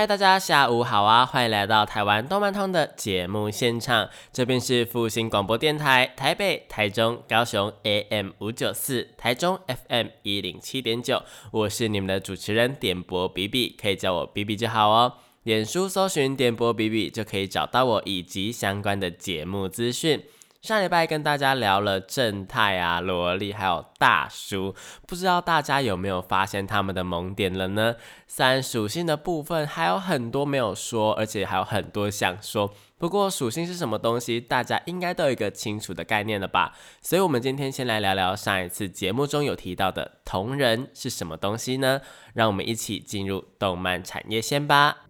嗨，大家下午好啊！欢迎来到台湾动漫通的节目现场，这边是复兴广播电台台北、台中、高雄 AM 五九四，台中 FM 一零七点九，我是你们的主持人点播比比，可以叫我比比就好哦。脸书搜寻点播比比就可以找到我以及相关的节目资讯。上礼拜跟大家聊了正太啊、萝莉还有大叔，不知道大家有没有发现他们的萌点了呢？三属性的部分还有很多没有说，而且还有很多想说。不过属性是什么东西，大家应该都有一个清楚的概念了吧？所以，我们今天先来聊聊上一次节目中有提到的同人是什么东西呢？让我们一起进入动漫产业线吧。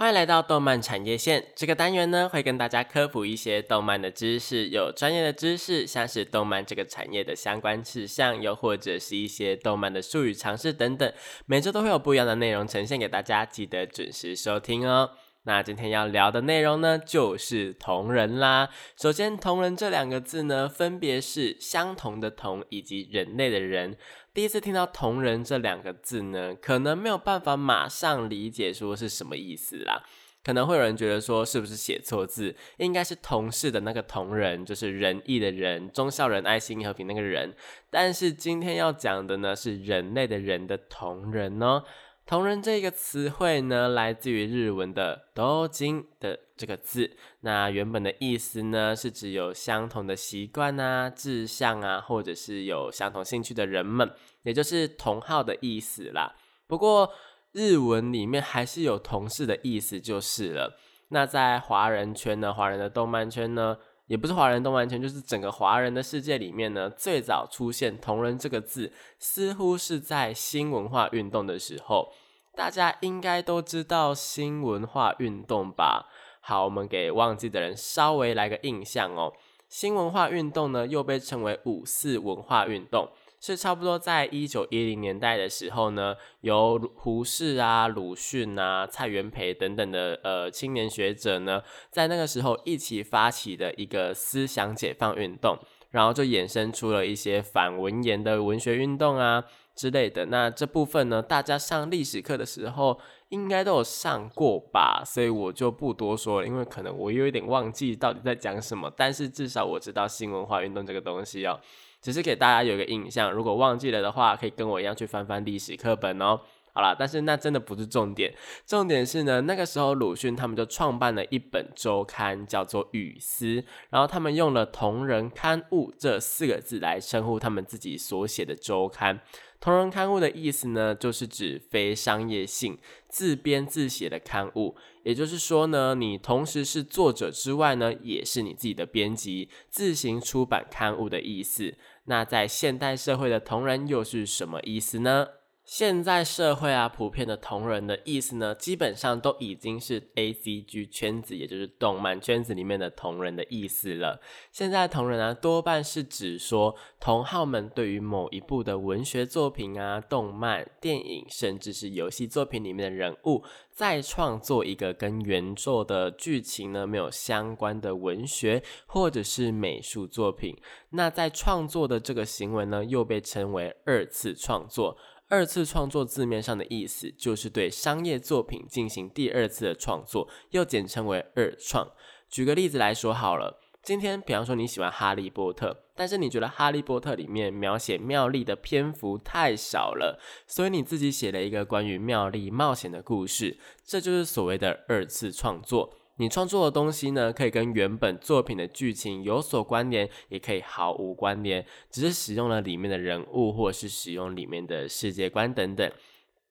欢迎来到动漫产业线这个单元呢，会跟大家科普一些动漫的知识，有专业的知识，像是动漫这个产业的相关事项，又或者是一些动漫的术语常识等等。每周都会有不一样的内容呈现给大家，记得准时收听哦。那今天要聊的内容呢，就是同人啦。首先，同人这两个字呢，分别是相同的同以及人类的人。第一次听到“同人”这两个字呢，可能没有办法马上理解说是什么意思啦。可能会有人觉得说，是不是写错字？应该是同事的那个“同仁”，就是仁义的人，忠孝仁爱心和平那个人。但是今天要讲的呢，是人类的人的同仁哦。同人这个词汇呢，来自于日文的“多金”的这个字。那原本的意思呢，是指有相同的习惯啊、志向啊，或者是有相同兴趣的人们，也就是同号的意思啦。不过日文里面还是有同事的意思就是了。那在华人圈呢，华人的动漫圈呢，也不是华人动漫圈，就是整个华人的世界里面呢，最早出现“同人”这个字，似乎是在新文化运动的时候。大家应该都知道新文化运动吧？好，我们给忘记的人稍微来个印象哦。新文化运动呢，又被称为五四文化运动，是差不多在一九一零年代的时候呢，由胡适啊、鲁迅啊、蔡元培等等的呃青年学者呢，在那个时候一起发起的一个思想解放运动，然后就衍生出了一些反文言的文学运动啊。之类的，那这部分呢，大家上历史课的时候应该都有上过吧，所以我就不多说了，因为可能我有一点忘记到底在讲什么，但是至少我知道新文化运动这个东西哦，只是给大家有一个印象，如果忘记了的话，可以跟我一样去翻翻历史课本哦。好了，但是那真的不是重点，重点是呢，那个时候鲁迅他们就创办了一本周刊，叫做《语丝》，然后他们用了“同人刊物”这四个字来称呼他们自己所写的周刊。同人刊物的意思呢，就是指非商业性、自编自写的刊物。也就是说呢，你同时是作者之外呢，也是你自己的编辑，自行出版刊物的意思。那在现代社会的同人又是什么意思呢？现在社会啊，普遍的同人的意思呢，基本上都已经是 A C G 圈子，也就是动漫圈子里面的同人的意思了。现在同人啊，多半是指说同好们对于某一部的文学作品啊、动漫、电影，甚至是游戏作品里面的人物，再创作一个跟原作的剧情呢没有相关的文学或者是美术作品。那在创作的这个行为呢，又被称为二次创作。二次创作字面上的意思就是对商业作品进行第二次的创作，又简称为二创。举个例子来说好了，今天比方说你喜欢哈利波特，但是你觉得哈利波特里面描写妙丽的篇幅太少了，所以你自己写了一个关于妙丽冒险的故事，这就是所谓的二次创作。你创作的东西呢，可以跟原本作品的剧情有所关联，也可以毫无关联，只是使用了里面的人物，或是使用里面的世界观等等。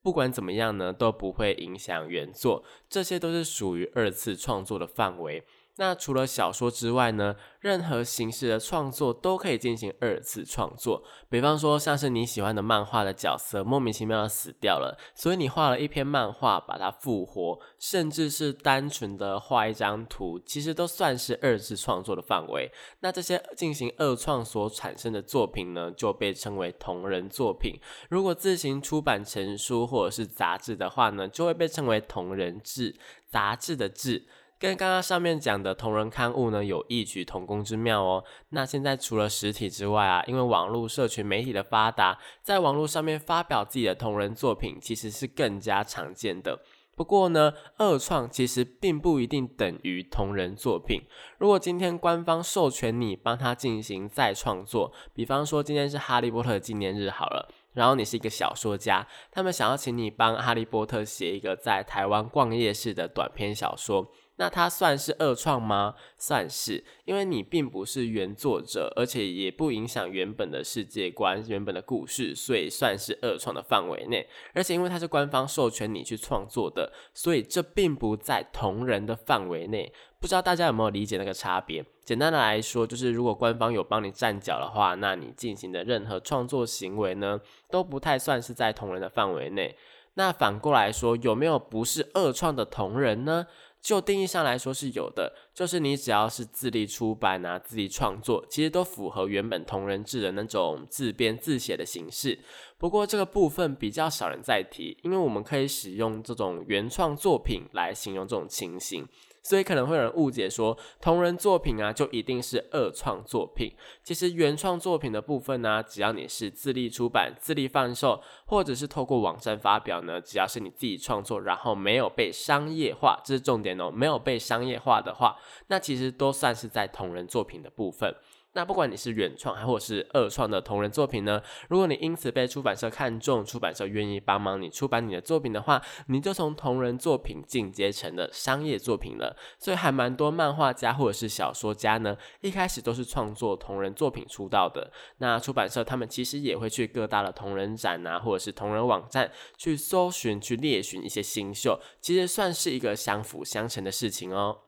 不管怎么样呢，都不会影响原作，这些都是属于二次创作的范围。那除了小说之外呢，任何形式的创作都可以进行二次创作。比方说，像是你喜欢的漫画的角色莫名其妙的死掉了，所以你画了一篇漫画把它复活，甚至是单纯的画一张图，其实都算是二次创作的范围。那这些进行二创所产生的作品呢，就被称为同人作品。如果自行出版成书或者是杂志的话呢，就会被称为同人志，杂志的志。跟刚刚上面讲的同人刊物呢，有异曲同工之妙哦。那现在除了实体之外啊，因为网络社群媒体的发达，在网络上面发表自己的同人作品，其实是更加常见的。不过呢，二创其实并不一定等于同人作品。如果今天官方授权你帮他进行再创作，比方说今天是哈利波特纪念日好了，然后你是一个小说家，他们想要请你帮哈利波特写一个在台湾逛夜市的短篇小说。那它算是二创吗？算是，因为你并不是原作者，而且也不影响原本的世界观、原本的故事，所以算是二创的范围内。而且因为它是官方授权你去创作的，所以这并不在同人的范围内。不知道大家有没有理解那个差别？简单的来说，就是如果官方有帮你站脚的话，那你进行的任何创作行为呢，都不太算是在同人的范围内。那反过来说，有没有不是二创的同人呢？就定义上来说是有的，就是你只要是自立出版啊、自己创作，其实都符合原本同人志的那种自编自写的形式。不过这个部分比较少人在提，因为我们可以使用这种原创作品来形容这种情形。所以可能会有人误解说，同人作品啊就一定是二创作品。其实原创作品的部分呢，只要你是自立出版、自立贩售，或者是透过网站发表呢，只要是你自己创作，然后没有被商业化，这是重点哦，没有被商业化的话，那其实都算是在同人作品的部分。那不管你是原创还或是二创的同人作品呢，如果你因此被出版社看中，出版社愿意帮忙你出版你的作品的话，你就从同人作品进阶成了商业作品了。所以还蛮多漫画家或者是小说家呢，一开始都是创作同人作品出道的。那出版社他们其实也会去各大的同人展啊，或者是同人网站去搜寻、去猎寻一些新秀，其实算是一个相辅相成的事情哦。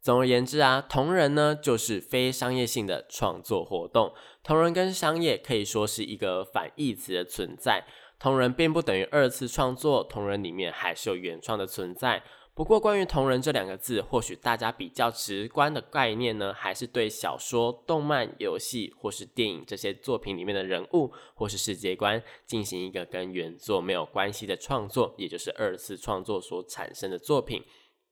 总而言之啊，同人呢就是非商业性的创作活动。同人跟商业可以说是一个反义词的存在。同人并不等于二次创作，同人里面还是有原创的存在。不过，关于同人这两个字，或许大家比较直观的概念呢，还是对小说、动漫、游戏或是电影这些作品里面的人物或是世界观进行一个跟原作没有关系的创作，也就是二次创作所产生的作品。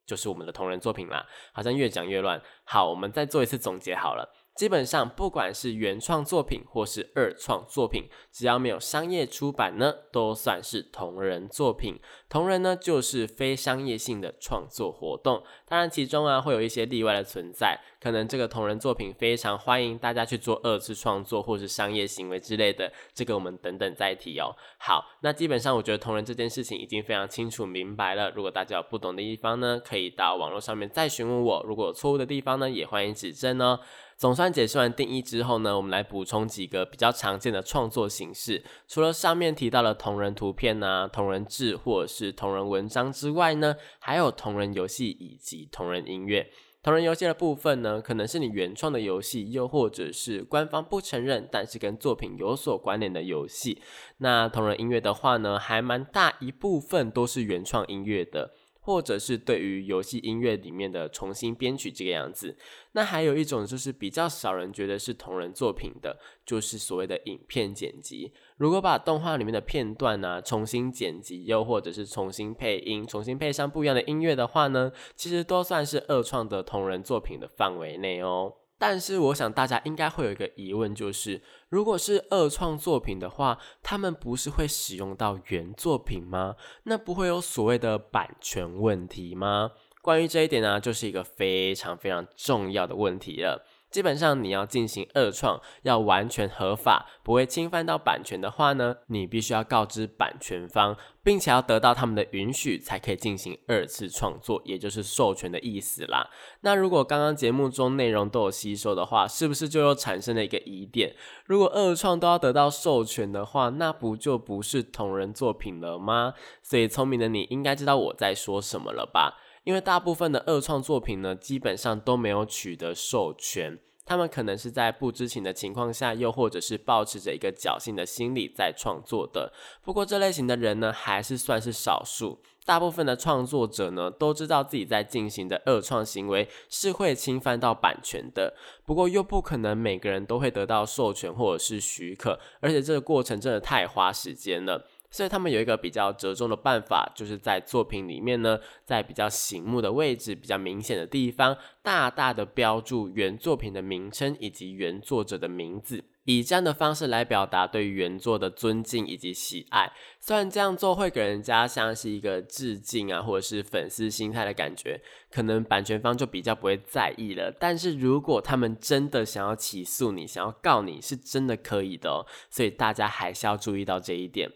就是我们的同人作品啦，好像越讲越乱。好，我们再做一次总结好了。基本上，不管是原创作品或是二创作品，只要没有商业出版呢，都算是同人作品。同人呢，就是非商业性的创作活动。当然，其中啊会有一些例外的存在，可能这个同人作品非常欢迎大家去做二次创作或是商业行为之类的，这个我们等等再提哦。好，那基本上我觉得同人这件事情已经非常清楚明白了。如果大家有不懂的地方呢，可以到网络上面再询问我。如果有错误的地方呢，也欢迎指正哦。总算解释完定义之后呢，我们来补充几个比较常见的创作形式。除了上面提到的同人图片啊、同人志或者是同人文章之外呢，还有同人游戏以及同人音乐。同人游戏的部分呢，可能是你原创的游戏，又或者是官方不承认但是跟作品有所关联的游戏。那同人音乐的话呢，还蛮大一部分都是原创音乐的。或者是对于游戏音乐里面的重新编曲这个样子，那还有一种就是比较少人觉得是同人作品的，就是所谓的影片剪辑。如果把动画里面的片段呢重新剪辑，又或者是重新配音、重新配上不一样的音乐的话呢，其实都算是二创的同人作品的范围内哦。但是我想大家应该会有一个疑问，就是如果是二创作品的话，他们不是会使用到原作品吗？那不会有所谓的版权问题吗？关于这一点呢，就是一个非常非常重要的问题了。基本上，你要进行二创，要完全合法，不会侵犯到版权的话呢，你必须要告知版权方，并且要得到他们的允许，才可以进行二次创作，也就是授权的意思啦。那如果刚刚节目中内容都有吸收的话，是不是就又产生了一个疑点？如果二创都要得到授权的话，那不就不是同人作品了吗？所以聪明的你应该知道我在说什么了吧？因为大部分的二创作品呢，基本上都没有取得授权。他们可能是在不知情的情况下，又或者是保持着一个侥幸的心理在创作的。不过这类型的人呢，还是算是少数。大部分的创作者呢，都知道自己在进行的二创行为是会侵犯到版权的。不过又不可能每个人都会得到授权或者是许可，而且这个过程真的太花时间了。所以他们有一个比较折中的办法，就是在作品里面呢，在比较醒目的位置、比较明显的地方，大大的标注原作品的名称以及原作者的名字，以这样的方式来表达对原作的尊敬以及喜爱。虽然这样做会给人家像是一个致敬啊，或者是粉丝心态的感觉，可能版权方就比较不会在意了。但是如果他们真的想要起诉你，想要告你，是真的可以的哦。所以大家还是要注意到这一点。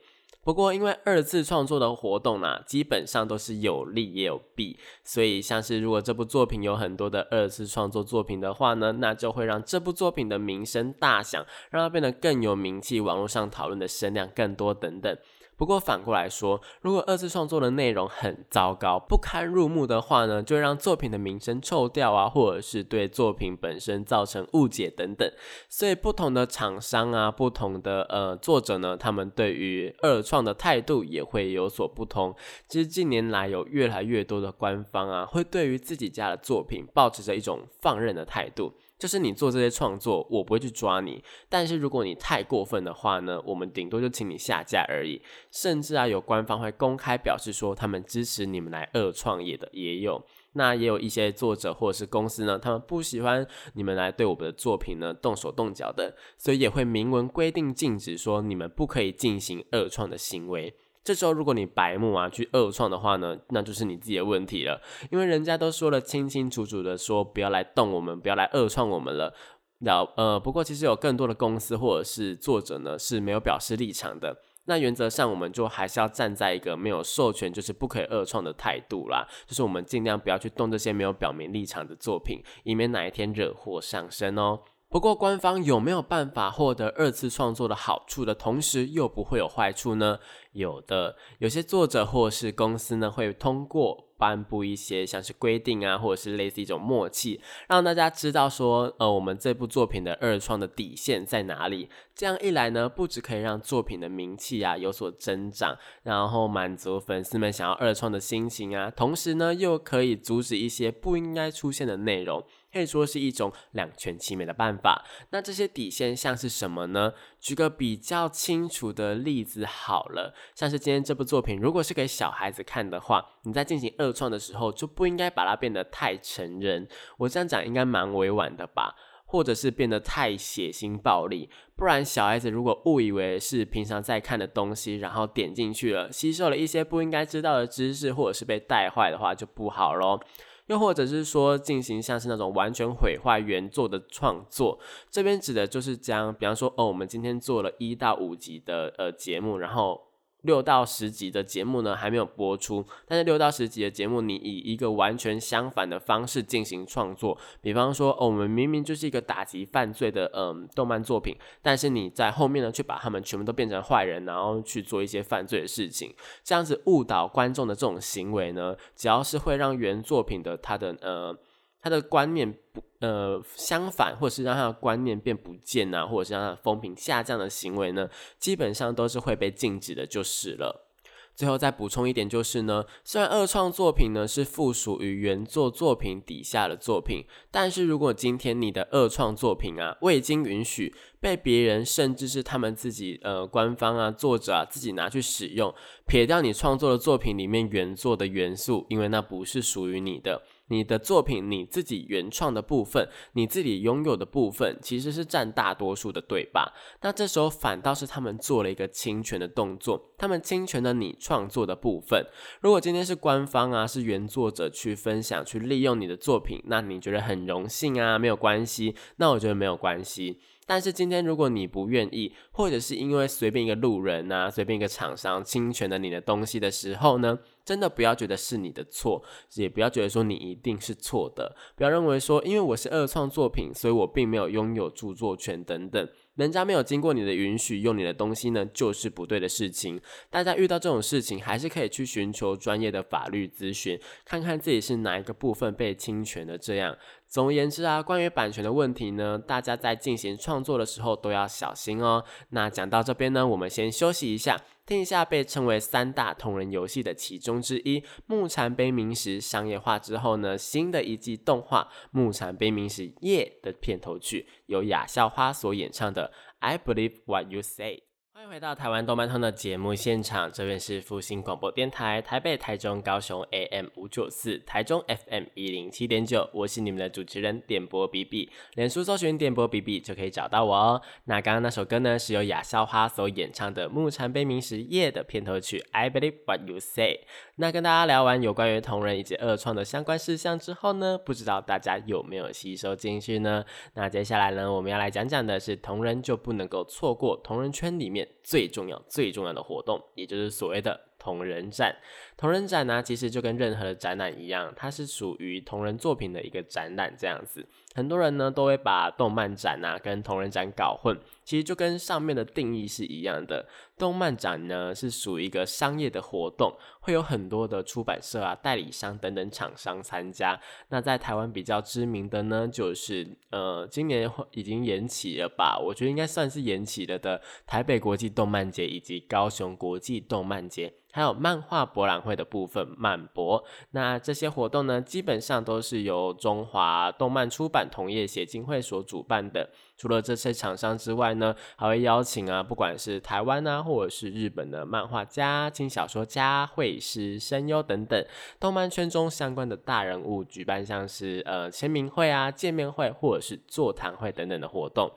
不过，因为二次创作的活动呢，基本上都是有利也有弊，所以像是如果这部作品有很多的二次创作作品的话呢，那就会让这部作品的名声大响，让它变得更有名气，网络上讨论的声量更多等等。不过反过来说，如果二次创作的内容很糟糕、不堪入目的话呢，就让作品的名声臭掉啊，或者是对作品本身造成误解等等。所以不同的厂商啊，不同的呃作者呢，他们对于二创的态度也会有所不同。其实近年来有越来越多的官方啊，会对于自己家的作品保持着一种放任的态度。就是你做这些创作，我不会去抓你。但是如果你太过分的话呢，我们顶多就请你下架而已。甚至啊，有官方会公开表示说，他们支持你们来二创业的也有。那也有一些作者或者是公司呢，他们不喜欢你们来对我们的作品呢动手动脚的，所以也会明文规定禁止说你们不可以进行二创的行为。这时候，如果你白目啊去恶创的话呢，那就是你自己的问题了。因为人家都说了清清楚楚的说，不要来动我们，不要来恶创我们了。了呃，不过其实有更多的公司或者是作者呢是没有表示立场的。那原则上，我们就还是要站在一个没有授权就是不可以恶创的态度啦。就是我们尽量不要去动这些没有表明立场的作品，以免哪一天惹祸上身哦。不过，官方有没有办法获得二次创作的好处的同时，又不会有坏处呢？有的，有些作者或是公司呢，会通过。颁布一些像是规定啊，或者是类似一种默契，让大家知道说，呃，我们这部作品的二创的底线在哪里。这样一来呢，不只可以让作品的名气啊有所增长，然后满足粉丝们想要二创的心情啊，同时呢，又可以阻止一些不应该出现的内容，可以说是一种两全其美的办法。那这些底线像是什么呢？举个比较清楚的例子好了，像是今天这部作品，如果是给小孩子看的话，你在进行二创的时候，就不应该把它变得太成人。我这样讲应该蛮委婉的吧？或者是变得太血腥暴力，不然小孩子如果误以为是平常在看的东西，然后点进去了，吸收了一些不应该知道的知识，或者是被带坏的话，就不好喽。又或者是说进行像是那种完全毁坏原作的创作，这边指的就是将，比方说哦，我们今天做了一到五集的呃节目，然后。六到十集的节目呢还没有播出，但是六到十集的节目，你以一个完全相反的方式进行创作，比方说，哦，我们明明就是一个打击犯罪的嗯动漫作品，但是你在后面呢却把他们全部都变成坏人，然后去做一些犯罪的事情，这样子误导观众的这种行为呢，只要是会让原作品的它的呃。他的观念不呃相反，或者是让他的观念变不见呐，或者是让他的风评下降的行为呢，基本上都是会被禁止的，就是了。最后再补充一点，就是呢，虽然二创作品呢是附属于原作作品底下的作品，但是如果今天你的二创作品啊未经允许被别人，甚至是他们自己呃官方啊作者啊自己拿去使用，撇掉你创作的作品里面原作的元素，因为那不是属于你的。你的作品你自己原创的部分，你自己拥有的部分，其实是占大多数的，对吧？那这时候反倒是他们做了一个侵权的动作，他们侵权了你创作的部分。如果今天是官方啊，是原作者去分享、去利用你的作品，那你觉得很荣幸啊，没有关系。那我觉得没有关系。但是今天如果你不愿意，或者是因为随便一个路人啊，随便一个厂商侵权了你的东西的时候呢？真的不要觉得是你的错，也不要觉得说你一定是错的。不要认为说，因为我是二创作品，所以我并没有拥有著作权等等。人家没有经过你的允许用你的东西呢，就是不对的事情。大家遇到这种事情，还是可以去寻求专业的法律咨询，看看自己是哪一个部分被侵权的。这样，总而言之啊，关于版权的问题呢，大家在进行创作的时候都要小心哦。那讲到这边呢，我们先休息一下，听一下被称为三大同人游戏的其中之一《木蝉悲鸣时》商业化之后呢，新的一季动画《木蝉悲鸣时夜》的片头曲。由雅笑花所演唱的《I Believe What You Say》。欢迎回到台湾动漫通的节目现场，这边是复兴广播电台台北、台中、高雄 AM 五九四，台中 FM 一零七点九，我是你们的主持人点播 B B，脸书搜寻点播 B B 就可以找到我哦。那刚刚那首歌呢，是由雅笑花所演唱的《木蝉悲鸣时夜》的片头曲《I Believe What You Say》。那跟大家聊完有关于同人以及二创的相关事项之后呢，不知道大家有没有吸收进去呢？那接下来呢，我们要来讲讲的是同人就不能够错过同人圈里面。最重要、最重要的活动，也就是所谓的同人展。同人展呢，其实就跟任何的展览一样，它是属于同人作品的一个展览这样子。很多人呢都会把动漫展啊跟同人展搞混，其实就跟上面的定义是一样的。动漫展呢是属于一个商业的活动，会有很多的出版社啊、代理商等等厂商参加。那在台湾比较知名的呢，就是呃今年已经延期了吧？我觉得应该算是延期了的台北国际动漫节以及高雄国际动漫节。还有漫画博览会的部分，漫博。那这些活动呢，基本上都是由中华动漫出版同业协进会所主办的。除了这些厂商之外呢，还会邀请啊，不管是台湾啊，或者是日本的漫画家、轻小说家、绘师、声优等等，动漫圈中相关的大人物，举办像是呃签名会啊、见面会，或者是座谈会等等的活动。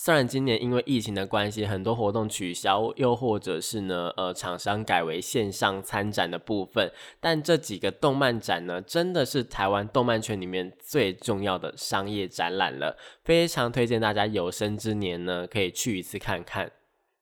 虽然今年因为疫情的关系，很多活动取消，又或者是呢，呃，厂商改为线上参展的部分，但这几个动漫展呢，真的是台湾动漫圈里面最重要的商业展览了，非常推荐大家有生之年呢，可以去一次看看。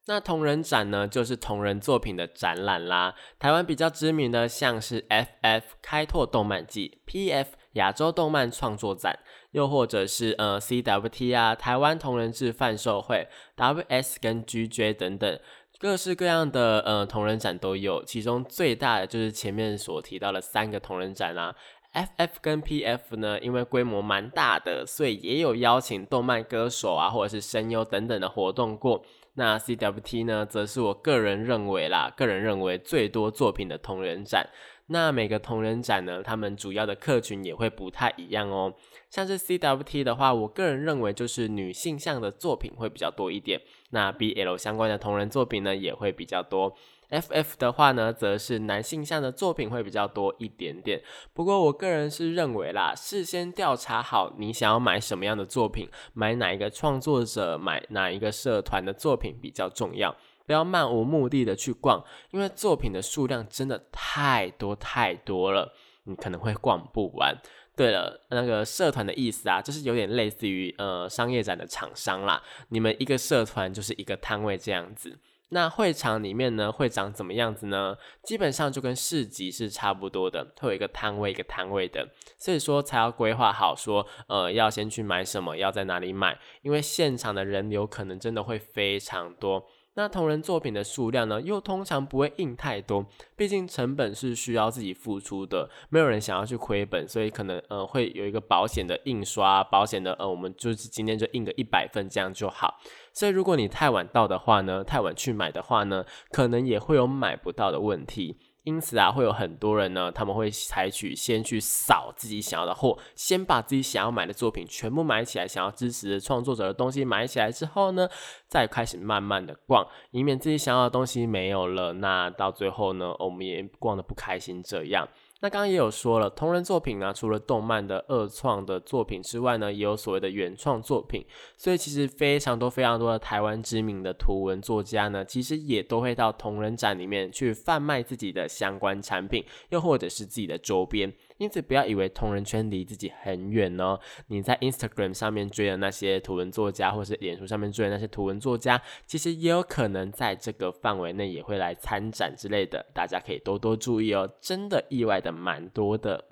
那同人展呢，就是同人作品的展览啦。台湾比较知名的，像是 FF 开拓动漫季、PF 亚洲动漫创作展。又或者是呃 CWT 啊，台湾同人志贩售会，WS 跟 GJ 等等，各式各样的呃同人展都有。其中最大的就是前面所提到的三个同人展啦。FF 跟 PF 呢，因为规模蛮大的，所以也有邀请动漫歌手啊，或者是声优等等的活动过。那 CWT 呢，则是我个人认为啦，个人认为最多作品的同人展。那每个同人展呢，他们主要的客群也会不太一样哦。像是 CWT 的话，我个人认为就是女性向的作品会比较多一点。那 BL 相关的同人作品呢，也会比较多。FF 的话呢，则是男性向的作品会比较多一点点。不过我个人是认为啦，事先调查好你想要买什么样的作品，买哪一个创作者，买哪一个社团的作品比较重要。不要漫无目的的去逛，因为作品的数量真的太多太多了，你可能会逛不完。对了，那个社团的意思啊，就是有点类似于呃商业展的厂商啦。你们一个社团就是一个摊位这样子。那会场里面呢会长怎么样子呢？基本上就跟市集是差不多的，会有一个摊位一个摊位的，所以说才要规划好说，呃，要先去买什么，要在哪里买，因为现场的人流可能真的会非常多。那同人作品的数量呢，又通常不会印太多，毕竟成本是需要自己付出的，没有人想要去亏本，所以可能呃会有一个保险的印刷，保险的呃我们就是今天就印个一百份这样就好。所以如果你太晚到的话呢，太晚去买的话呢，可能也会有买不到的问题。因此啊，会有很多人呢，他们会采取先去扫自己想要的货，先把自己想要买的作品全部买起来，想要支持创作者的东西买起来之后呢，再开始慢慢的逛，以免自己想要的东西没有了，那到最后呢，我们也逛的不开心这样。那刚刚也有说了，同人作品呢，除了动漫的二创的作品之外呢，也有所谓的原创作品。所以其实非常多、非常多的台湾知名的图文作家呢，其实也都会到同人展里面去贩卖自己的相关产品，又或者是自己的周边。因此，不要以为同人圈离自己很远哦。你在 Instagram 上面追的那些图文作家，或是脸书上面追的那些图文作家，其实也有可能在这个范围内也会来参展之类的。大家可以多多注意哦，真的意外的蛮多的。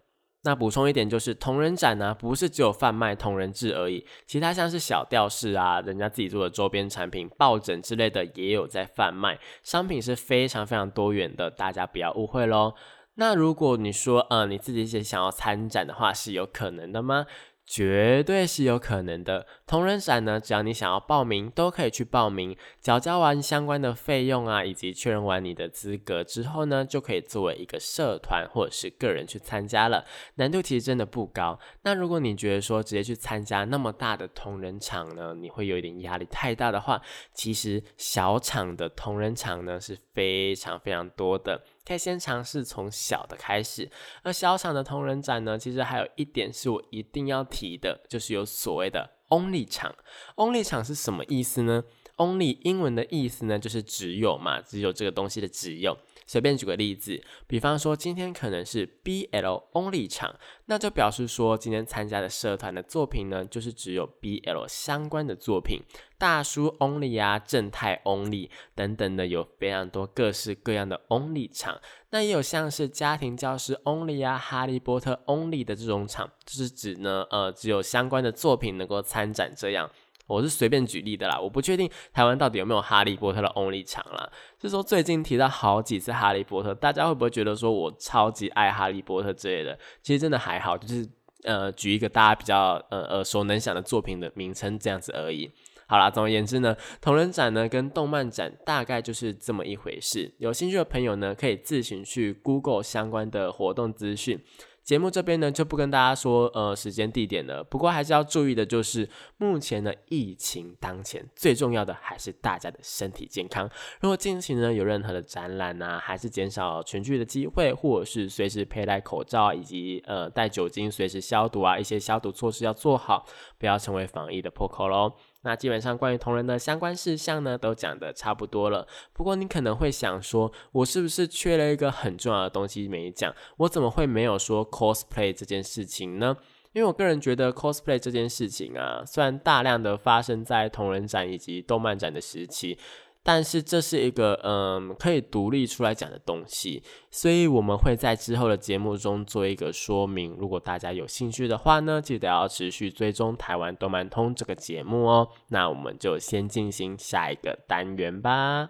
那补充一点，就是同人展呢，不是只有贩卖同人志而已，其他像是小吊饰啊，人家自己做的周边产品、抱枕之类的也有在贩卖，商品是非常非常多元的，大家不要误会喽。那如果你说，呃，你自己也想要参展的话，是有可能的吗？绝对是有可能的。同人展呢，只要你想要报名，都可以去报名。缴交完相关的费用啊，以及确认完你的资格之后呢，就可以作为一个社团或者是个人去参加了。难度其实真的不高。那如果你觉得说直接去参加那么大的同人场呢，你会有一点压力太大的话，其实小场的同人场呢是非常非常多的。可以先尝试从小的开始，而小厂的同人展呢，其实还有一点是我一定要提的，就是有所谓的 Only 厂。Only 厂是什么意思呢？Only 英文的意思呢，就是只有嘛，只有这个东西的只有。随便举个例子，比方说今天可能是 BL only 场，那就表示说今天参加的社团的作品呢，就是只有 BL 相关的作品，大叔 only 啊，正太 only 等等的，有非常多各式各样的 only 场。那也有像是家庭教师 only 啊，哈利波特 only 的这种场，就是指呢，呃，只有相关的作品能够参展这样。我是随便举例的啦，我不确定台湾到底有没有哈利波特的 Only 场啦。就说最近提到好几次哈利波特，大家会不会觉得说我超级爱哈利波特之类的？其实真的还好，就是呃举一个大家比较呃耳熟能详的作品的名称这样子而已。好啦，总而言之呢，同人展呢跟动漫展大概就是这么一回事。有兴趣的朋友呢，可以自行去 Google 相关的活动资讯。节目这边呢就不跟大家说呃时间地点了，不过还是要注意的就是目前呢疫情当前，最重要的还是大家的身体健康。如果近期呢有任何的展览啊，还是减少群聚的机会，或者是随时佩戴口罩以及呃带酒精随时消毒啊，一些消毒措施要做好，不要成为防疫的破口喽。那基本上关于同人的相关事项呢，都讲的差不多了。不过你可能会想说，我是不是缺了一个很重要的东西没讲？我怎么会没有说 cosplay 这件事情呢？因为我个人觉得 cosplay 这件事情啊，虽然大量的发生在同人展以及动漫展的时期。但是这是一个嗯可以独立出来讲的东西，所以我们会在之后的节目中做一个说明。如果大家有兴趣的话呢，记得要持续追踪台湾动漫通这个节目哦。那我们就先进行下一个单元吧。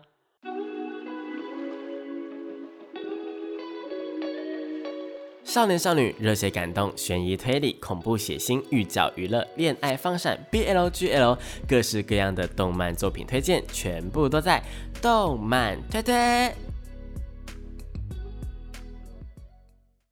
少年少女、热血感动、悬疑推理、恐怖血腥、寓教娱乐、恋爱放闪、BLGL，各式各样的动漫作品推荐，全部都在动漫推推。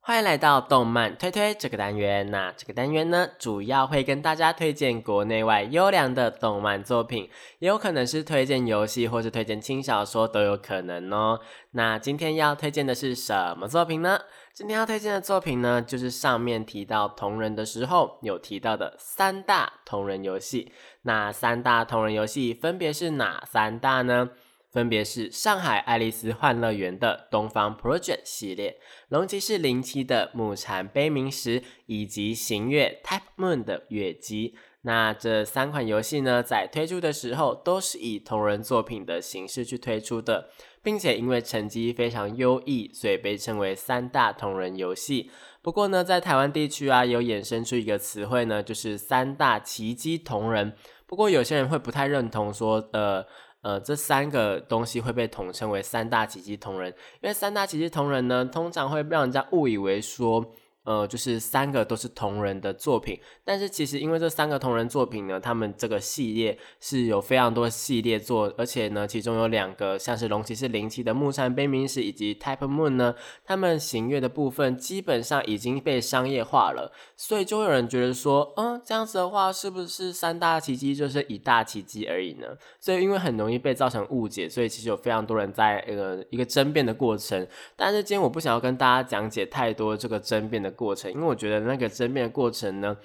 欢迎来到动漫推推这个单元。那这个单元呢，主要会跟大家推荐国内外优良的动漫作品，也有可能是推荐游戏或是推荐轻小说都有可能哦。那今天要推荐的是什么作品呢？今天要推荐的作品呢，就是上面提到同人的时候有提到的三大同人游戏。那三大同人游戏分别是哪三大呢？分别是上海爱丽丝幻乐园的东方 Project 系列、龙骑士零七的木蝉悲鸣时，以及行月 Type Moon 的月姬。那这三款游戏呢，在推出的时候都是以同人作品的形式去推出的。并且因为成绩非常优异，所以被称为三大同人游戏。不过呢，在台湾地区啊，有衍生出一个词汇呢，就是三大奇迹同人。不过有些人会不太认同，说呃呃，这三个东西会被统称为三大奇迹同人，因为三大奇迹同人呢，通常会让人家误以为说。呃，就是三个都是同人的作品，但是其实因为这三个同人作品呢，他们这个系列是有非常多系列作，而且呢，其中有两个像是龙骑士零七的木山悲鸣时以及 Type Moon 呢，他们行月的部分基本上已经被商业化了，所以就有人觉得说，嗯，这样子的话是不是三大奇迹就是一大奇迹而已呢？所以因为很容易被造成误解，所以其实有非常多人在呃一个争辩的过程，但是今天我不想要跟大家讲解太多这个争辩的。过程，因为我觉得那个争辩的过程呢，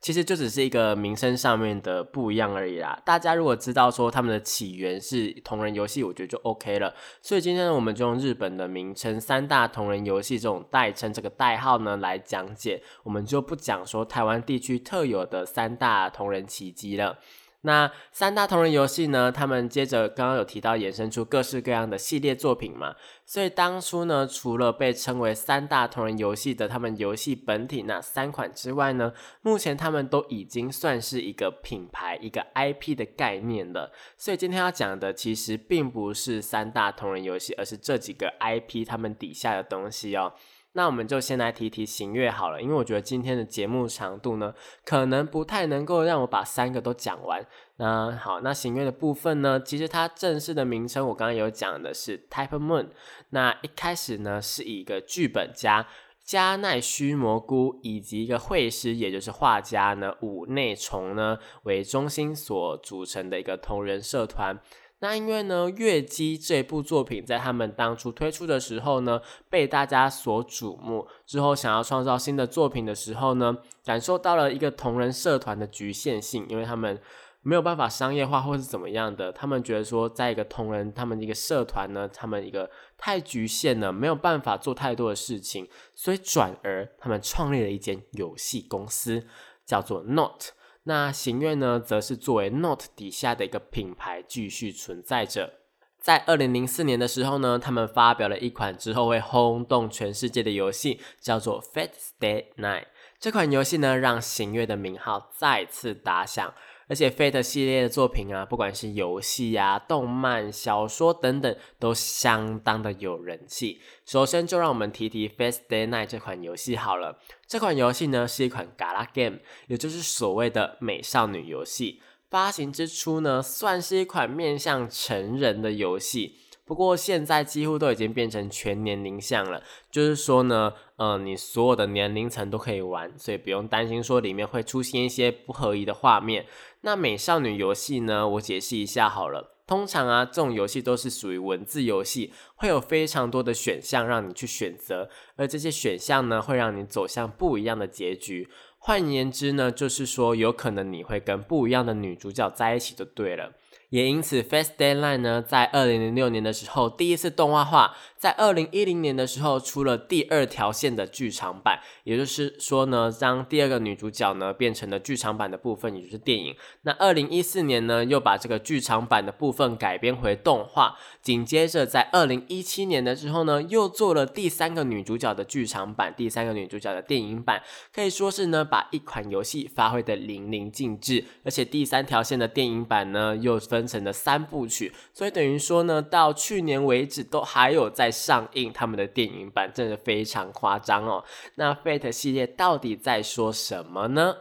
其实就只是一个名称上面的不一样而已啦。大家如果知道说他们的起源是同人游戏，我觉得就 OK 了。所以今天呢，我们就用日本的名称“三大同人游戏”这种代称这个代号呢来讲解，我们就不讲说台湾地区特有的三大同人奇迹了。那三大同人游戏呢？他们接着刚刚有提到衍生出各式各样的系列作品嘛，所以当初呢，除了被称为三大同人游戏的他们游戏本体那三款之外呢，目前他们都已经算是一个品牌、一个 IP 的概念了。所以今天要讲的其实并不是三大同人游戏，而是这几个 IP 他们底下的东西哦。那我们就先来提提行月好了，因为我觉得今天的节目长度呢，可能不太能够让我把三个都讲完。那好，那行月的部分呢，其实它正式的名称我刚刚有讲的是 Type Moon。那一开始呢，是以一个剧本家加奈须蘑菇以及一个绘师，也就是画家呢五内虫呢为中心所组成的一个同人社团。那因为呢，《月姬》这部作品在他们当初推出的时候呢，被大家所瞩目。之后想要创造新的作品的时候呢，感受到了一个同人社团的局限性，因为他们没有办法商业化或是怎么样的。他们觉得说，在一个同人他们一个社团呢，他们一个太局限了，没有办法做太多的事情，所以转而他们创立了一间游戏公司，叫做 Not。那行月呢，则是作为 Note 底下的一个品牌继续存在着。在二零零四年的时候呢，他们发表了一款之后会轰动全世界的游戏，叫做 Fate Stay Night。这款游戏呢，让行月的名号再次打响。而且 Fate 系列的作品啊，不管是游戏呀、动漫、小说等等，都相当的有人气。首先就让我们提提《Fate Day Night》这款游戏好了。这款游戏呢是一款 Gala Game，也就是所谓的美少女游戏。发行之初呢，算是一款面向成人的游戏。不过现在几乎都已经变成全年龄向了，就是说呢，呃，你所有的年龄层都可以玩，所以不用担心说里面会出现一些不合宜的画面。那美少女游戏呢，我解释一下好了。通常啊，这种游戏都是属于文字游戏，会有非常多的选项让你去选择，而这些选项呢，会让你走向不一样的结局。换言之呢，就是说有可能你会跟不一样的女主角在一起就对了。也因此，Fast Deadline 呢，在二零零六年的时候第一次动画化，在二零一零年的时候出了第二条线的剧场版，也就是说呢，将第二个女主角呢变成了剧场版的部分，也就是电影。那二零一四年呢，又把这个剧场版的部分改编回动画。紧接着，在二零一七年的时候呢，又做了第三个女主角的剧场版，第三个女主角的电影版，可以说是呢，把一款游戏发挥的淋漓尽致。而且第三条线的电影版呢，又分。分成的三部曲，所以等于说呢，到去年为止都还有在上映他们的电影版，真的非常夸张哦。那 Fate 系列到底在说什么呢？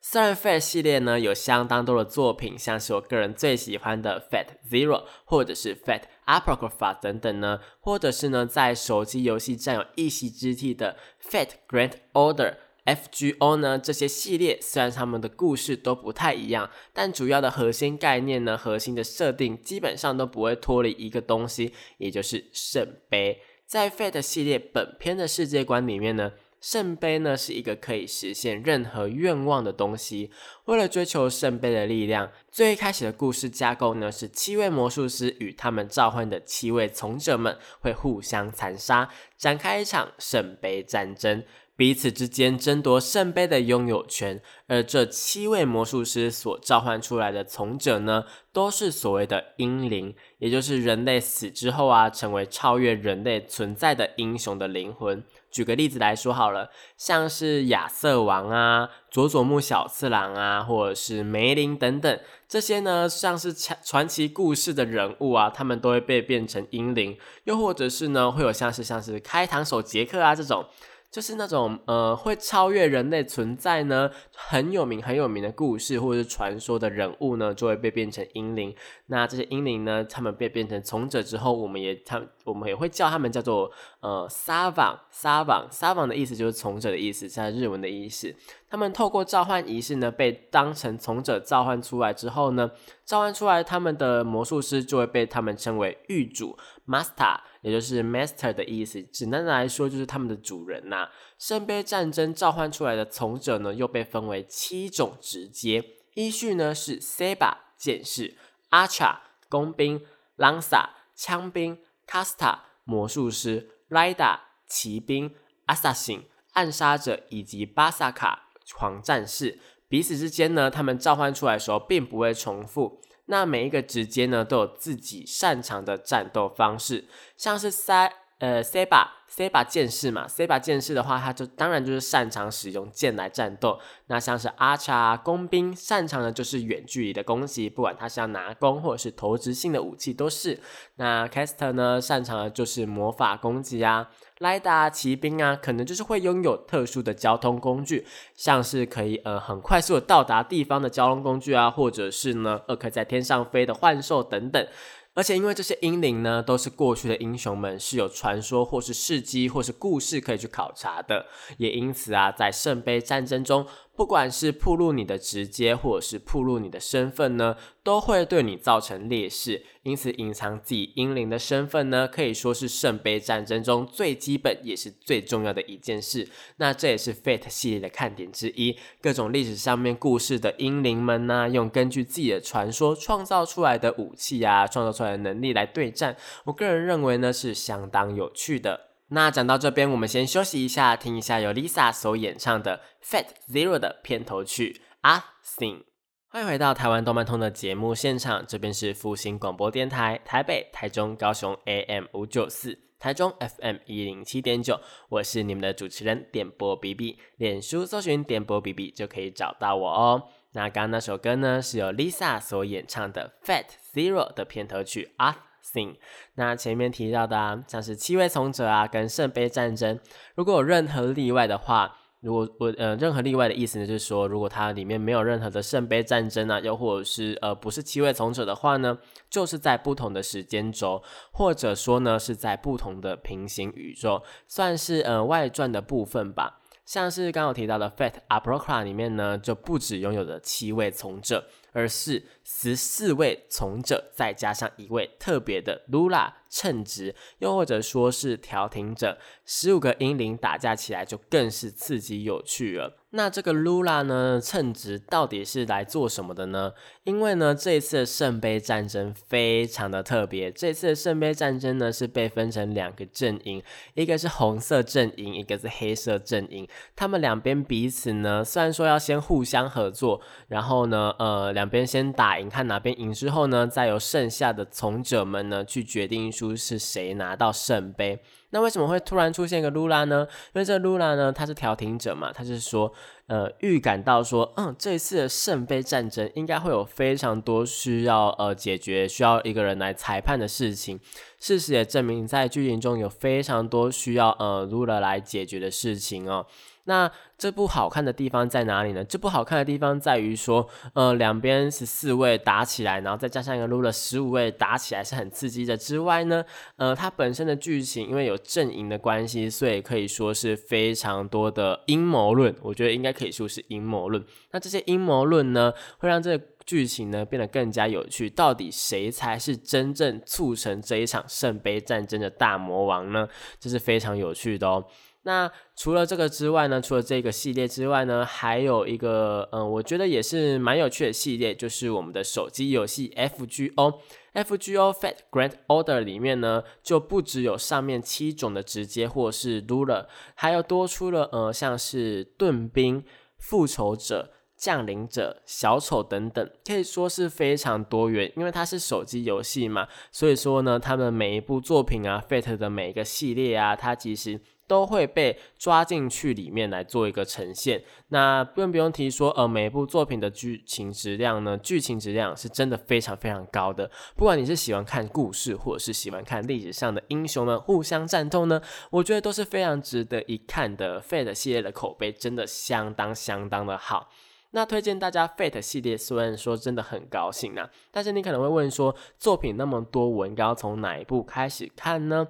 虽然 Fate 系列呢有相当多的作品，像是我个人最喜欢的 Fate Zero，或者是 Fate Apocrypha 等等呢，或者是呢在手机游戏占有一席之地的 Fate Grand Order。FGO 呢？这些系列虽然他们的故事都不太一样，但主要的核心概念呢、核心的设定基本上都不会脱离一个东西，也就是圣杯。在 Fate 系列本片的世界观里面呢，圣杯呢是一个可以实现任何愿望的东西。为了追求圣杯的力量，最开始的故事架构呢是七位魔术师与他们召唤的七位从者们会互相残杀，展开一场圣杯战争。彼此之间争夺圣杯的拥有权，而这七位魔术师所召唤出来的从者呢，都是所谓的英灵，也就是人类死之后啊，成为超越人类存在的英雄的灵魂。举个例子来说好了，像是亚瑟王啊、佐佐木小次郎啊，或者是梅林等等，这些呢像是传奇故事的人物啊，他们都会被变成英灵，又或者是呢，会有像是像是开膛手杰克啊这种。就是那种呃，会超越人类存在呢，很有名很有名的故事或者是传说的人物呢，就会被变成英灵。那这些英灵呢，他们被变成从者之后，我们也他我们也会叫他们叫做呃撒网撒网撒网的意思就是从者的意思，在日文的意思。他们透过召唤仪式呢，被当成从者召唤出来之后呢，召唤出来他们的魔术师就会被他们称为狱主 master。也就是 master 的意思，简单的来说就是他们的主人呐。圣杯战争召唤出来的从者呢，又被分为七种职阶，依序呢是 Seba 剑士、，Archa 工兵、Lanza 枪兵、Casta 魔术师、Rida 骑兵、Assassin 暗杀者以及巴萨卡狂战士。彼此之间呢，他们召唤出来的时候并不会重复。那每一个直接呢，都有自己擅长的战斗方式，像是塞呃 C 把。C 把剑士嘛，C 把剑士的话，他就当然就是擅长使用剑来战斗。那像是阿查工兵，擅长的就是远距离的攻击，不管他是要拿弓或者是投掷性的武器都是。那 Caster 呢，擅长的就是魔法攻击啊。莱达骑兵啊，可能就是会拥有特殊的交通工具，像是可以呃很快速的到达地方的交通工具啊，或者是呢，呃可以在天上飞的幻兽等等。而且因为这些英灵呢，都是过去的英雄们，是有传说或是事迹或是故事可以去考察的，也因此啊，在圣杯战争中。不管是铺露你的直接，或者是铺露你的身份呢，都会对你造成劣势。因此，隐藏自己英灵的身份呢，可以说是圣杯战争中最基本也是最重要的一件事。那这也是 Fate 系列的看点之一。各种历史上面故事的英灵们呢，用根据自己的传说创造出来的武器啊，创造出来的能力来对战。我个人认为呢，是相当有趣的。那讲到这边，我们先休息一下，听一下由 Lisa 所演唱的《Fat Zero》的片头曲《啊 Sing》。欢迎回到台湾动漫通的节目现场，这边是复兴广播电台台北、台中、高雄 AM 五九四，台中 FM 一零七点九。我是你们的主持人点播 B B，脸书搜寻点播 B B 就可以找到我哦。那刚刚那首歌呢，是由 Lisa 所演唱的《Fat Zero》的片头曲《啊》。Thing，那前面提到的啊，像是七位从者啊，跟圣杯战争，如果有任何例外的话，如果我呃任何例外的意思呢，就是说如果它里面没有任何的圣杯战争啊，又或者是呃不是七位从者的话呢，就是在不同的时间轴，或者说呢是在不同的平行宇宙，算是呃外传的部分吧。像是刚刚提到的《Fate a p r o c r a 里面呢，就不止拥有的七位从者，而是十四位从者，再加上一位特别的 Lula 称职，又或者说是调停者，十五个英灵打架起来就更是刺激有趣了。那这个 Lula 呢，称职到底是来做什么的呢？因为呢，这一次的圣杯战争非常的特别。这次的圣杯战争呢，是被分成两个阵营，一个是红色阵营，一个是黑色阵营。他们两边彼此呢，虽然说要先互相合作，然后呢，呃，两边先打赢，看哪边赢之后呢，再由剩下的从者们呢，去决定出是谁拿到圣杯。那为什么会突然出现一个露拉呢？因为这露拉呢，他是调停者嘛，他是说，呃，预感到说，嗯，这一次的圣杯战争应该会有非常多需要呃解决、需要一个人来裁判的事情。事实也证明，在剧情中有非常多需要呃露拉来解决的事情哦。那这部好看的地方在哪里呢？这部好看的地方在于说，呃，两边十四位打起来，然后再加上一个撸了十五位打起来是很刺激的。之外呢，呃，它本身的剧情因为有阵营的关系，所以可以说是非常多的阴谋论。我觉得应该可以说是阴谋论。那这些阴谋论呢，会让这个剧情呢变得更加有趣。到底谁才是真正促成这一场圣杯战争的大魔王呢？这是非常有趣的哦。那除了这个之外呢？除了这个系列之外呢，还有一个，嗯，我觉得也是蛮有趣的系列，就是我们的手机游戏 FGO。FGO Fat Grand Order 里面呢，就不只有上面七种的直接或是 Ruler，还有多出了，呃，像是盾兵、复仇者、降临者、小丑等等，可以说是非常多元。因为它是手机游戏嘛，所以说呢，他们每一部作品啊，Fate 的每一个系列啊，它其实。都会被抓进去里面来做一个呈现。那不用不用提说，呃，每一部作品的剧情质量呢，剧情质量是真的非常非常高的。不管你是喜欢看故事，或者是喜欢看历史上的英雄们互相战斗呢，我觉得都是非常值得一看的。Fate 系列的口碑真的相当相当的好。那推荐大家 Fate 系列，虽然说真的很高兴啊，但是你可能会问说，作品那么多，我应该要从哪一部开始看呢？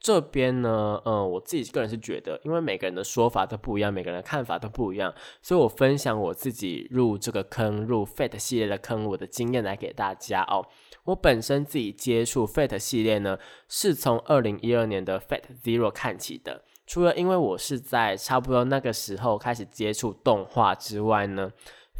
这边呢，嗯，我自己个人是觉得，因为每个人的说法都不一样，每个人的看法都不一样，所以我分享我自己入这个坑，入 Fate 系列的坑，我的经验来给大家哦。我本身自己接触 Fate 系列呢，是从二零一二年的 Fate Zero 看起的。除了因为我是在差不多那个时候开始接触动画之外呢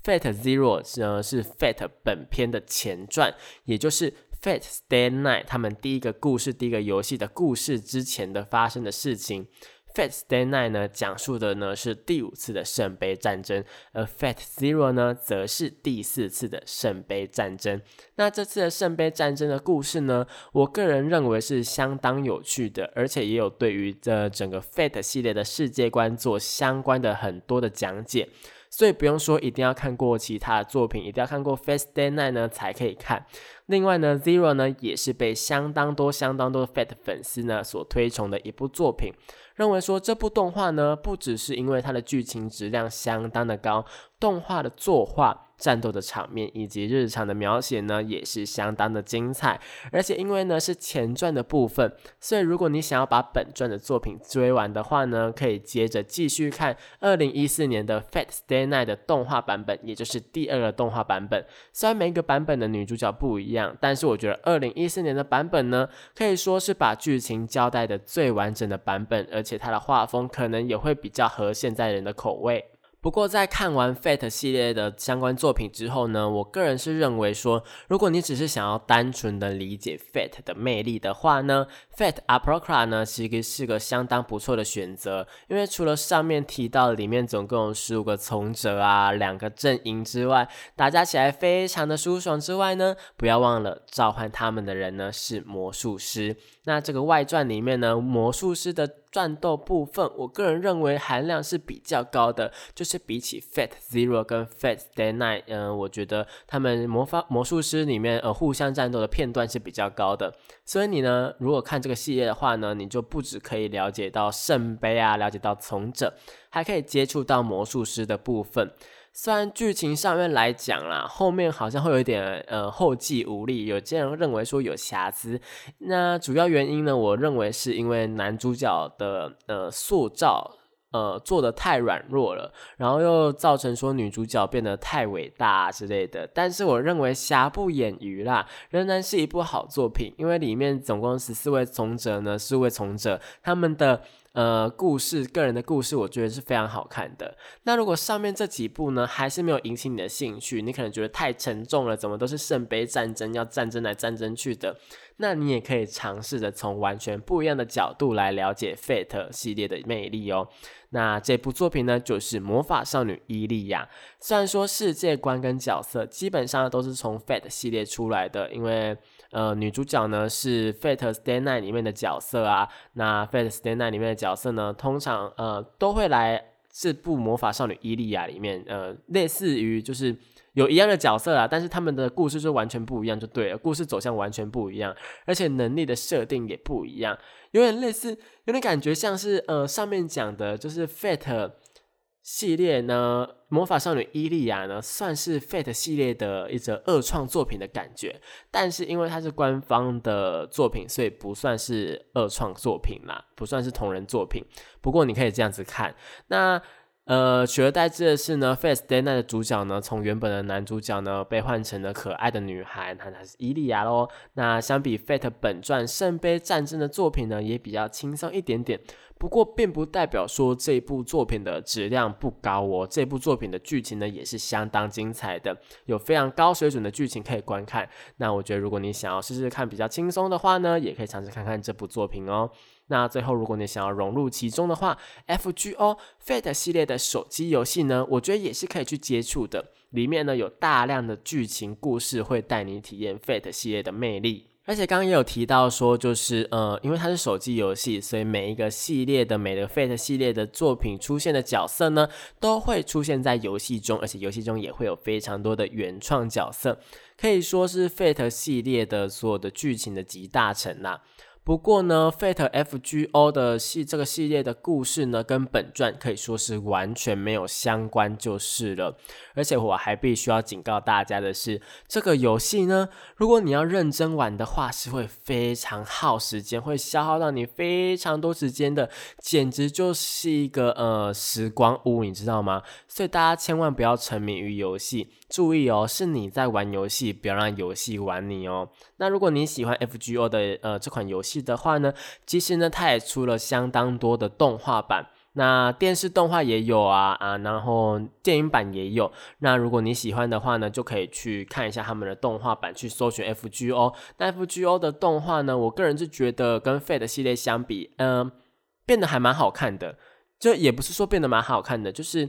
，Fate Zero 呢是 Fate 本片的前传，也就是。Fate Stay Night，他们第一个故事、第一个游戏的故事之前的发生的事情。Fate Stay Night 呢，讲述的呢是第五次的圣杯战争，而 Fate Zero 呢，则是第四次的圣杯战争。那这次的圣杯战争的故事呢，我个人认为是相当有趣的，而且也有对于这整个 Fate 系列的世界观做相关的很多的讲解。所以不用说一定要看过其他的作品，一定要看过 Fate Stay Night 呢才可以看。另外呢，Zero 呢也是被相当多、相当多的 Fat 粉丝呢所推崇的一部作品。认为说这部动画呢，不只是因为它的剧情质量相当的高，动画的作画。战斗的场面以及日常的描写呢，也是相当的精彩。而且因为呢是前传的部分，所以如果你想要把本传的作品追完的话呢，可以接着继续看二零一四年的《Fat Stay Night》的动画版本，也就是第二个动画版本。虽然每一个版本的女主角不一样，但是我觉得二零一四年的版本呢，可以说是把剧情交代的最完整的版本，而且它的画风可能也会比较合现在人的口味。不过，在看完 Fate 系列的相关作品之后呢，我个人是认为说，如果你只是想要单纯的理解 Fate 的魅力的话呢，Fate Apocra 呢其实是个相当不错的选择。因为除了上面提到里面总共有十五个从者啊，两个阵营之外，打架起来非常的舒爽之外呢，不要忘了召唤他们的人呢是魔术师。那这个外传里面呢，魔术师的战斗部分，我个人认为含量是比较高的，就是比起 Fat Zero 跟 Fat Day Night，嗯，我觉得他们魔法魔术师里面呃互相战斗的片段是比较高的。所以你呢，如果看这个系列的话呢，你就不止可以了解到圣杯啊，了解到从者，还可以接触到魔术师的部分。虽然剧情上面来讲啦，后面好像会有一点呃后继无力，有些人认为说有瑕疵。那主要原因呢，我认为是因为男主角的呃塑造呃做的太软弱了，然后又造成说女主角变得太伟大之类的。但是我认为瑕不掩瑜啦，仍然是一部好作品，因为里面总共十四位从者呢，四位从者他们的。呃，故事个人的故事，我觉得是非常好看的。那如果上面这几部呢，还是没有引起你的兴趣，你可能觉得太沉重了，怎么都是圣杯战争，要战争来战争去的，那你也可以尝试着从完全不一样的角度来了解 Fate 系列的魅力哦。那这部作品呢，就是魔法少女伊利亚。虽然说世界观跟角色基本上都是从 Fate 系列出来的，因为。呃，女主角呢是《Fate Stay Night》里面的角色啊。那《Fate Stay Night》里面的角色呢，通常呃都会来这部《魔法少女伊利亚》里面，呃，类似于就是有一样的角色啊，但是他们的故事就完全不一样，就对了，故事走向完全不一样，而且能力的设定也不一样，有点类似，有点感觉像是呃上面讲的，就是《Fate》。系列呢，魔法少女伊利亚呢，算是 Fate 系列的一则二创作品的感觉，但是因为它是官方的作品，所以不算是二创作品啦，不算是同人作品。不过你可以这样子看，那呃，取而代之的是呢，Fate Day Night 的主角呢，从原本的男主角呢，被换成了可爱的女孩，那她是伊利亚喽。那相比 Fate 本传圣杯战争的作品呢，也比较轻松一点点。不过，并不代表说这部作品的质量不高哦。这部作品的剧情呢，也是相当精彩的，有非常高水准的剧情可以观看。那我觉得，如果你想要试试看比较轻松的话呢，也可以尝试看看这部作品哦。那最后，如果你想要融入其中的话，FGO Fate 系列的手机游戏呢，我觉得也是可以去接触的。里面呢，有大量的剧情故事会带你体验 Fate 系列的魅力。而且刚刚也有提到说，就是呃，因为它是手机游戏，所以每一个系列的每个 Fate 系列的作品出现的角色呢，都会出现在游戏中，而且游戏中也会有非常多的原创角色，可以说是 Fate 系列的所有的剧情的集大成啦。不过呢，Fate FGO 的系这个系列的故事呢，跟本传可以说是完全没有相关就是了。而且我还必须要警告大家的是，这个游戏呢，如果你要认真玩的话，是会非常耗时间，会消耗到你非常多时间的，简直就是一个呃时光屋，你知道吗？所以大家千万不要沉迷于游戏。注意哦，是你在玩游戏，不要让游戏玩你哦。那如果你喜欢 FGO 的呃这款游戏的话呢，其实呢它也出了相当多的动画版，那电视动画也有啊啊，然后电影版也有。那如果你喜欢的话呢，就可以去看一下他们的动画版，去搜寻 FGO。那 FGO 的动画呢，我个人是觉得跟 Fate 系列相比，嗯。变得还蛮好看的。就也不是说变得蛮好看的，就是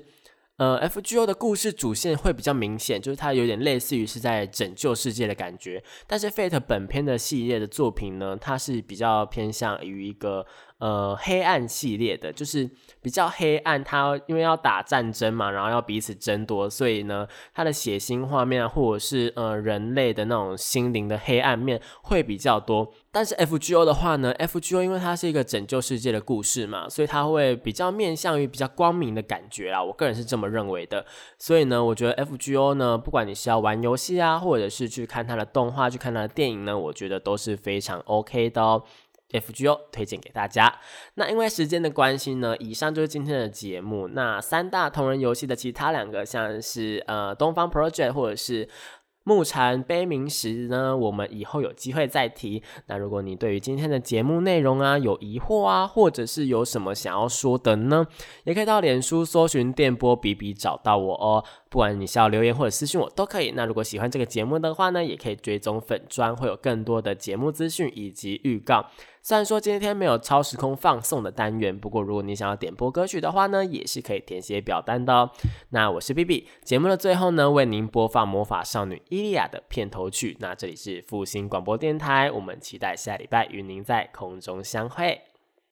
呃，F G O 的故事主线会比较明显，就是它有点类似于是在拯救世界的感觉。但是 Fate 本片的系列的作品呢，它是比较偏向于一个。呃，黑暗系列的，就是比较黑暗。它因为要打战争嘛，然后要彼此争夺，所以呢，它的血腥画面啊或者是呃人类的那种心灵的黑暗面会比较多。但是 F G O 的话呢，F G O 因为它是一个拯救世界的故事嘛，所以它会比较面向于比较光明的感觉啦。我个人是这么认为的。所以呢，我觉得 F G O 呢，不管你是要玩游戏啊，或者是去看它的动画、去看它的电影呢，我觉得都是非常 OK 的哦。FGO 推荐给大家。那因为时间的关系呢，以上就是今天的节目。那三大同人游戏的其他两个，像是呃东方 Project 或者是。木禅悲鸣时呢，我们以后有机会再提。那如果你对于今天的节目内容啊有疑惑啊，或者是有什么想要说的呢，也可以到脸书搜寻电波比比找到我哦。不管你是要留言或者私信我都可以。那如果喜欢这个节目的话呢，也可以追踪粉砖，会有更多的节目资讯以及预告。虽然说今天没有超时空放送的单元，不过如果你想要点播歌曲的话呢，也是可以填写表单的哦。那我是 B B，节目的最后呢，为您播放魔法少女伊利亚的片头曲。那这里是复兴广播电台，我们期待下礼拜与您在空中相会。